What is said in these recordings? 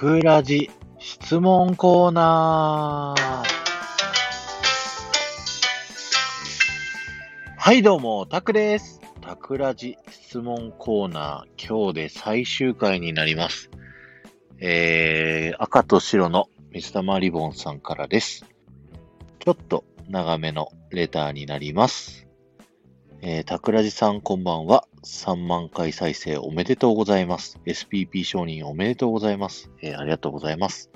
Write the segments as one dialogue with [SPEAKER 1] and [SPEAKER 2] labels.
[SPEAKER 1] くらじ質問コーナー。はい、どうも、タクです。タクラジ質問コーナー、今日で最終回になります。えー、赤と白の水玉リボンさんからです。ちょっと長めのレターになります。えー、タクラジさんこんばんは。3万回再生おめでとうございます。SPP 承認おめでとうございます。えーありがとうございます。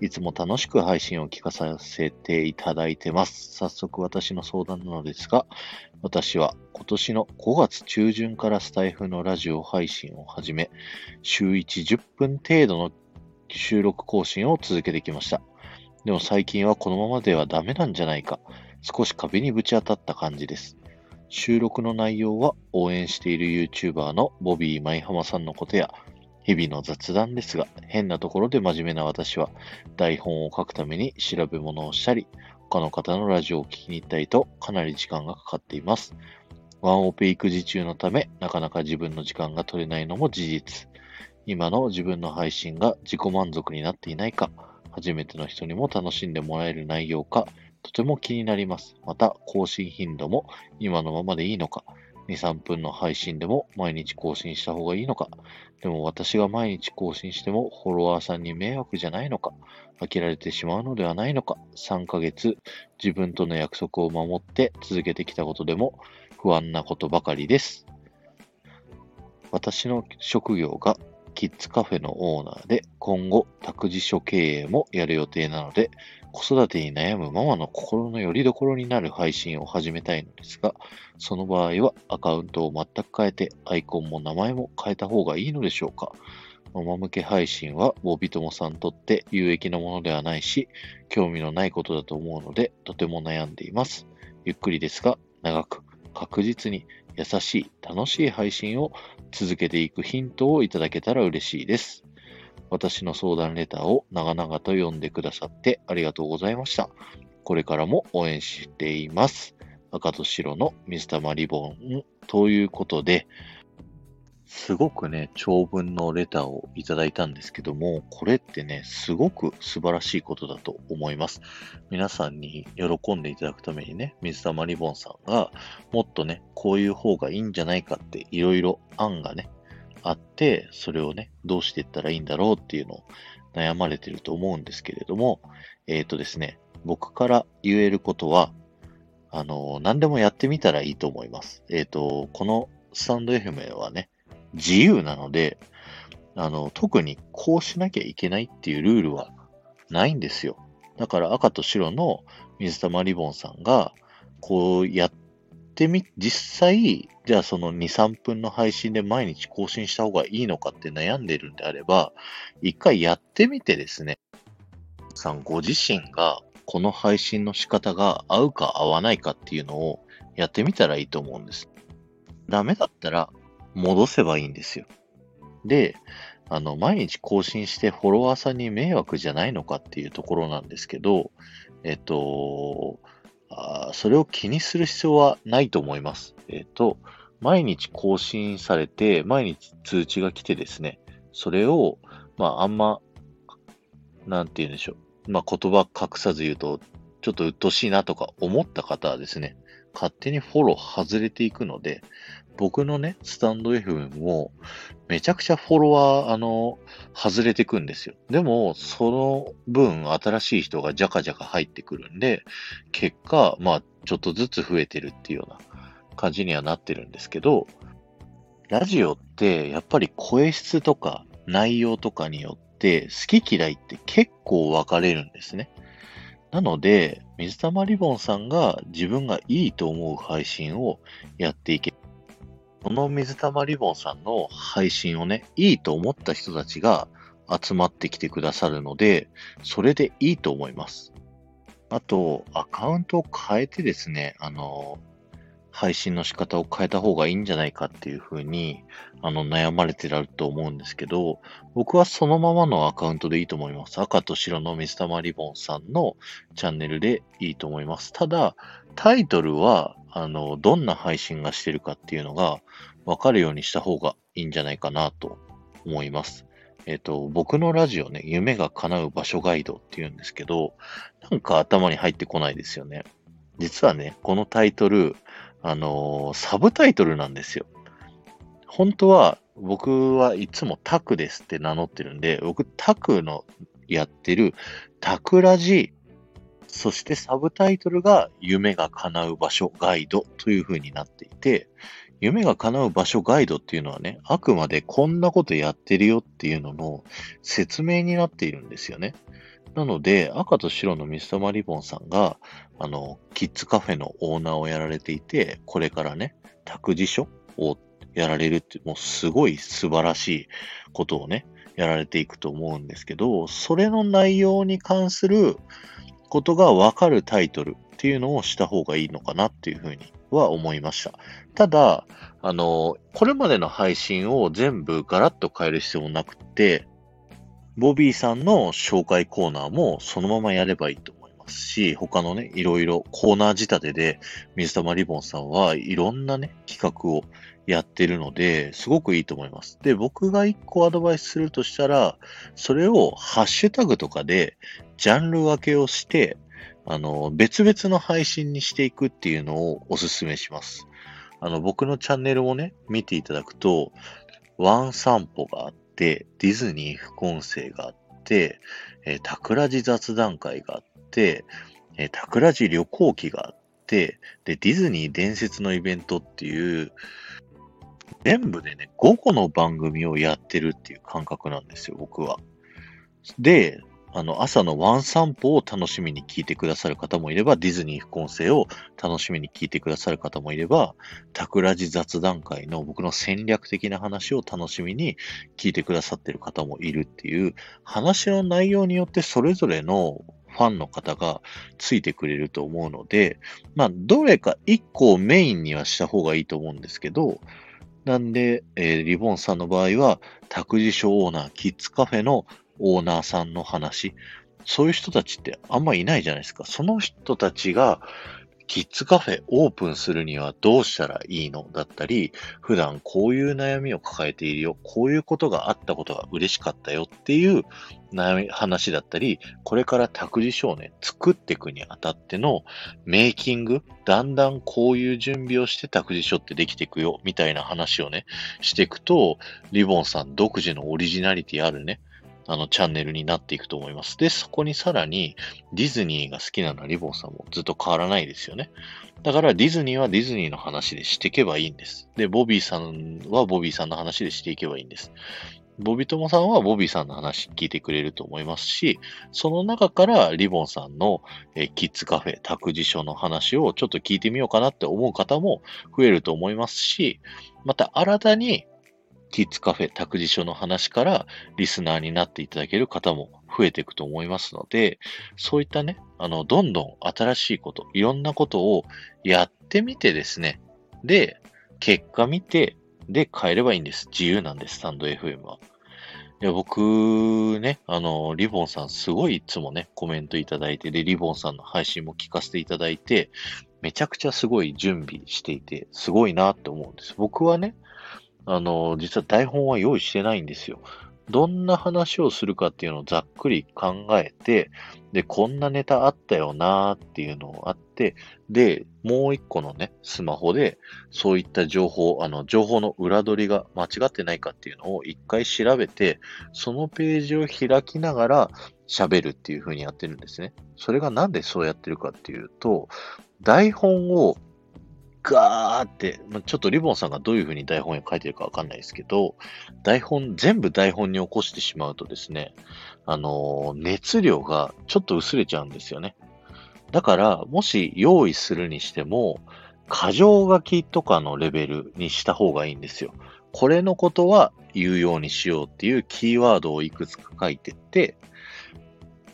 [SPEAKER 1] いつも楽しく配信を聞かさせていただいてます。早速私の相談なのですが、私は今年の5月中旬からスタイフのラジオ配信を始め、週1、10分程度の収録更新を続けてきました。でも最近はこのままではダメなんじゃないか、少し壁にぶち当たった感じです。収録の内容は応援している YouTuber のボビー舞浜さんのことや、日々の雑談ですが、変なところで真面目な私は、台本を書くために調べ物をしたり、他の方のラジオを聞きに行ったりと、かなり時間がかかっています。ワンオペ育児中のため、なかなか自分の時間が取れないのも事実。今の自分の配信が自己満足になっていないか、初めての人にも楽しんでもらえる内容か、とても気になります。また、更新頻度も今のままでいいのか、2、3分の配信でも毎日更新した方がいいのか、でも私が毎日更新してもフォロワーさんに迷惑じゃないのか、飽きられてしまうのではないのか、3ヶ月自分との約束を守って続けてきたことでも不安なことばかりです。私の職業がキッズカフェのオーナーで、今後、託児所経営もやる予定なので、子育てに悩むママの心の拠り所になる配信を始めたいのですが、その場合はアカウントを全く変えて、アイコンも名前も変えた方がいいのでしょうかママ向け配信はボビトモさんにとって有益なものではないし、興味のないことだと思うので、とても悩んでいます。ゆっくりですが、長く、確実に、優しい、楽しい配信を続けていくヒントをいただけたら嬉しいです。私の相談レターを長々と読んでくださってありがとうございました。これからも応援しています。赤と白の水玉リボンということで、すごくね、長文のレターをいただいたんですけども、これってね、すごく素晴らしいことだと思います。皆さんに喜んでいただくためにね、水玉リボンさんが、もっとね、こういう方がいいんじゃないかって、いろいろ案がね、あって、それをね、どうしていったらいいんだろうっていうのを悩まれてると思うんですけれども、えっ、とですね、僕から言えることは、あの、何でもやってみたらいいと思います。えっ、と、このスタンド FM はね、自由なので、あの、特にこうしなきゃいけないっていうルールはないんですよ。だから赤と白の水玉リボンさんが、こうやっってみ、実際、じゃあその2、3分の配信で毎日更新した方がいいのかって悩んでるんであれば、一回やってみてですね、さんご自身がこの配信の仕方が合うか合わないかっていうのをやってみたらいいと思うんです。ダメだったら戻せばいいんですよ。で、あの、毎日更新してフォロワーさんに迷惑じゃないのかっていうところなんですけど、えっと、あそれを気にする必要はないと思います。えっと、毎日更新されて、毎日通知が来てですね、それを、まあ、あんま、なんて言うんでしょう。まあ、言葉隠さず言うと、ちょっと鬱陶しいなとか思った方はですね、勝手にフォロー外れていくので、僕のね、スタンド FM も、めちゃくちゃフォロワー、あの、外れてくんですよ。でも、その分、新しい人がジャカジャカ入ってくるんで、結果、まあ、ちょっとずつ増えてるっていうような感じにはなってるんですけど、ラジオって、やっぱり声質とか内容とかによって、好き嫌いって結構分かれるんですね。なので、水玉リボンさんが自分がいいと思う配信をやっていけこの水玉リボンさんの配信をね、いいと思った人たちが集まってきてくださるので、それでいいと思います。あと、アカウントを変えてですね、あの、配信の仕方を変えた方がいいんじゃないかっていうふうに、あの、悩まれてらると思うんですけど、僕はそのままのアカウントでいいと思います。赤と白の水玉リボンさんのチャンネルでいいと思います。ただ、タイトルは、あの、どんな配信がしてるかっていうのが分かるようにした方がいいんじゃないかなと思います。えっ、と、僕のラジオね、夢が叶う場所ガイドって言うんですけど、なんか頭に入ってこないですよね。実はね、このタイトル、あのーサブタイトルなんですよ。本当は、僕はいつもタクですって名乗ってるんで、僕タクのやってるタクラジ、そしてサブタイトルが夢が叶う場所ガイドという風になっていて、夢が叶う場所ガイドっていうのはね、あくまでこんなことやってるよっていうのの説明になっているんですよね。なので、赤と白のミスターマリボンさんが、あの、キッズカフェのオーナーをやられていて、これからね、託児所をやられるって、もうすごい素晴らしいことをね、やられていくと思うんですけど、それの内容に関することがわかるタイトルっていうのをした方がいいのかなっていうふうには思いました。ただ、あの、これまでの配信を全部ガラッと変える必要もなくて、ボビーさんの紹介コーナーもそのままやればいいとし、他のね、いろいろコーナー仕立てで水玉リボンさんはいろんなね、企画をやってるので、すごくいいと思います。で、僕が一個アドバイスするとしたら、それをハッシュタグとかでジャンル分けをして、あの、別々の配信にしていくっていうのをお勧めします。あの、僕のチャンネルをね、見ていただくと、ワン散歩があって、ディズニー副音声があって、えー、タクラジ雑談会があっ、えー、タクラジ旅行記があって、で、ディズニー伝説のイベントっていう、全部でね、5個の番組をやってるっていう感覚なんですよ、僕は。で、あの、朝のワン散歩を楽しみに聞いてくださる方もいれば、ディズニー副音声を楽しみに聞いてくださる方もいれば、タクラジ雑談会の僕の戦略的な話を楽しみに聞いてくださってる方もいるっていう、話の内容によってそれぞれのファンの方がついてくれると思うので、まあ、どれか1個をメインにはした方がいいと思うんですけど、なんで、えー、リボンさんの場合は、託児所オーナー、キッズカフェのオーナーさんの話、そういう人たちってあんまいないじゃないですか。その人たちが、キッズカフェオープンするにはどうしたらいいのだったり、普段こういう悩みを抱えているよ、こういうことがあったことが嬉しかったよっていう悩み、話だったり、これから託児所をね、作っていくにあたってのメイキング、だんだんこういう準備をして託児所ってできていくよ、みたいな話をね、していくと、リボンさん独自のオリジナリティあるね、あの、チャンネルになっていくと思います。で、そこにさらに、ディズニーが好きなのはリボンさんもずっと変わらないですよね。だから、ディズニーはディズニーの話でしていけばいいんです。で、ボビーさんはボビーさんの話でしていけばいいんです。ボビトモさんはボビーさんの話聞いてくれると思いますし、その中からリボンさんの、えキッズカフェ、託児所の話をちょっと聞いてみようかなって思う方も増えると思いますし、また新たにキッズカフェ託児所の話からリスナーになっていただける方も増えていくと思いますので、そういったね、あの、どんどん新しいこと、いろんなことをやってみてですね、で、結果見て、で、変えればいいんです。自由なんです、スタンド FM は。いや、僕ね、あの、リボンさんすごいいつもね、コメントいただいて、で、リボンさんの配信も聞かせていただいて、めちゃくちゃすごい準備していて、すごいなって思うんです。僕はね、あの、実は台本は用意してないんですよ。どんな話をするかっていうのをざっくり考えて、で、こんなネタあったよなーっていうのがあって、で、もう一個のね、スマホで、そういった情報、あの、情報の裏取りが間違ってないかっていうのを一回調べて、そのページを開きながら喋るっていう風にやってるんですね。それがなんでそうやってるかっていうと、台本をガーって、ちょっとリボンさんがどういうふうに台本を書いてるかわかんないですけど、台本、全部台本に起こしてしまうとですね、あの、熱量がちょっと薄れちゃうんですよね。だから、もし用意するにしても、箇条書きとかのレベルにした方がいいんですよ。これのことは言うようにしようっていうキーワードをいくつか書いてって、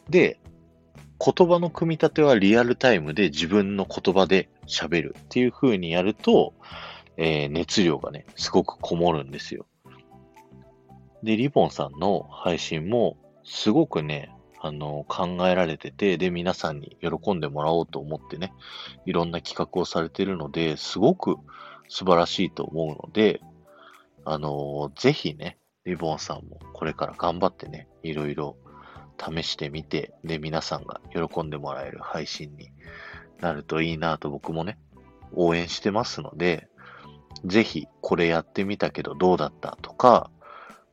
[SPEAKER 1] で、言葉の組み立てはリアルタイムで自分の言葉で喋るっていう風にやると、えー、熱量がね、すごくこもるんですよ。で、リボンさんの配信もすごくね、あの、考えられてて、で、皆さんに喜んでもらおうと思ってね、いろんな企画をされてるので、すごく素晴らしいと思うので、あの、ぜひね、リボンさんもこれから頑張ってね、いろいろ試してみて、で、皆さんが喜んでもらえる配信になるといいなと僕もね、応援してますので、ぜひこれやってみたけどどうだったとか、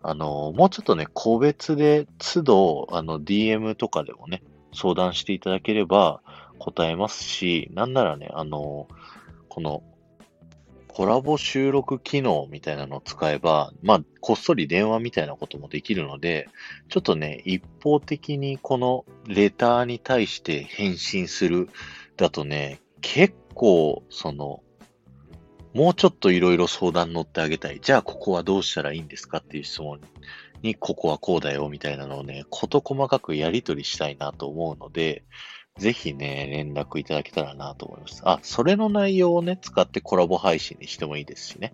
[SPEAKER 1] あの、もうちょっとね、個別で都度、あの、DM とかでもね、相談していただければ答えますし、なんならね、あの、このコラボ収録機能みたいなのを使えば、まあ、こっそり電話みたいなこともできるので、ちょっとね、一方的にこのレターに対して返信するだとね、結構、その、もうちょっといろいろ相談乗ってあげたい。じゃあ、ここはどうしたらいいんですかっていう質問に、ここはこうだよみたいなのをね、こと細かくやり取りしたいなと思うので、ぜひね、連絡いただけたらなと思います。あ、それの内容をね、使ってコラボ配信にしてもいいですしね。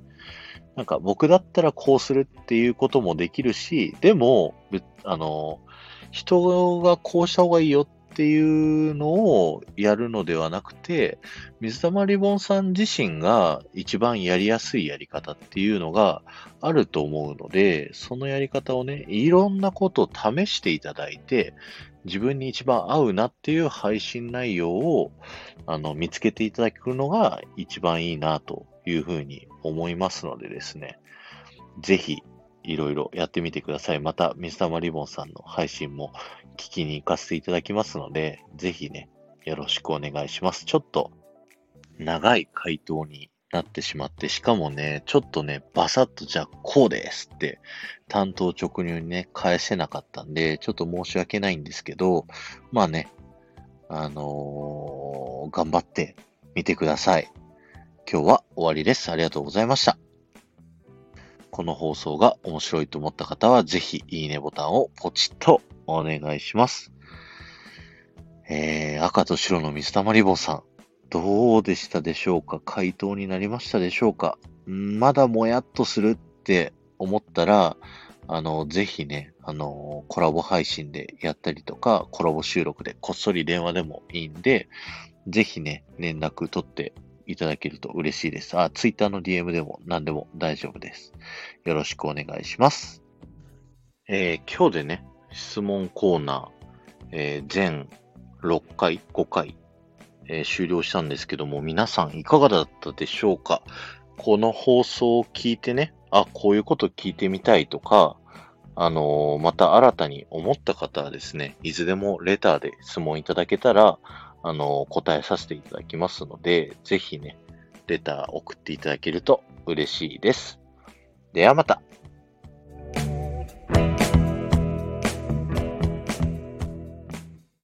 [SPEAKER 1] なんか僕だったらこうするっていうこともできるし、でも、あの、人がこうした方がいいよっっていうのをやるのではなくて、水溜りボンさん自身が一番やりやすいやり方っていうのがあると思うので、そのやり方をね、いろんなことを試していただいて、自分に一番合うなっていう配信内容をあの見つけていただくのが一番いいなというふうに思いますのでですね、ぜひいろいろやってみてください。また、水溜りボンさんの配信も聞きに行かせていただきますので、ぜひね、よろしくお願いします。ちょっと長い回答になってしまって、しかもね、ちょっとね、バサッとじゃあこうですって担当直入にね、返せなかったんで、ちょっと申し訳ないんですけど、まあね、あのー、頑張ってみてください。今日は終わりです。ありがとうございました。この放送が面白いと思った方は、ぜひいいねボタンをポチッとお願いします。えー、赤と白の水溜り棒さん。どうでしたでしょうか？回答になりましたでしょうか？まだもやっとするって思ったら、あの、ぜひね、あの、コラボ配信でやったりとか、コラボ収録でこっそり電話でもいいんで、ぜひね、連絡取っていただけると嬉しいです。あ、ツイッターの DM でも何でも大丈夫です。よろしくお願いします。えー、今日でね、質問コーナー、えー、全6回、5回えー、終了したんですけども、皆さんいかがだったでしょうか？この放送を聞いてね、あ、こういうこと聞いてみたいとか、あの、また新たに思った方はですね、いずれもレターで質問いただけたら、あの、答えさせていただきますので、ぜひね、レター送っていただけると嬉しいです。ではまた。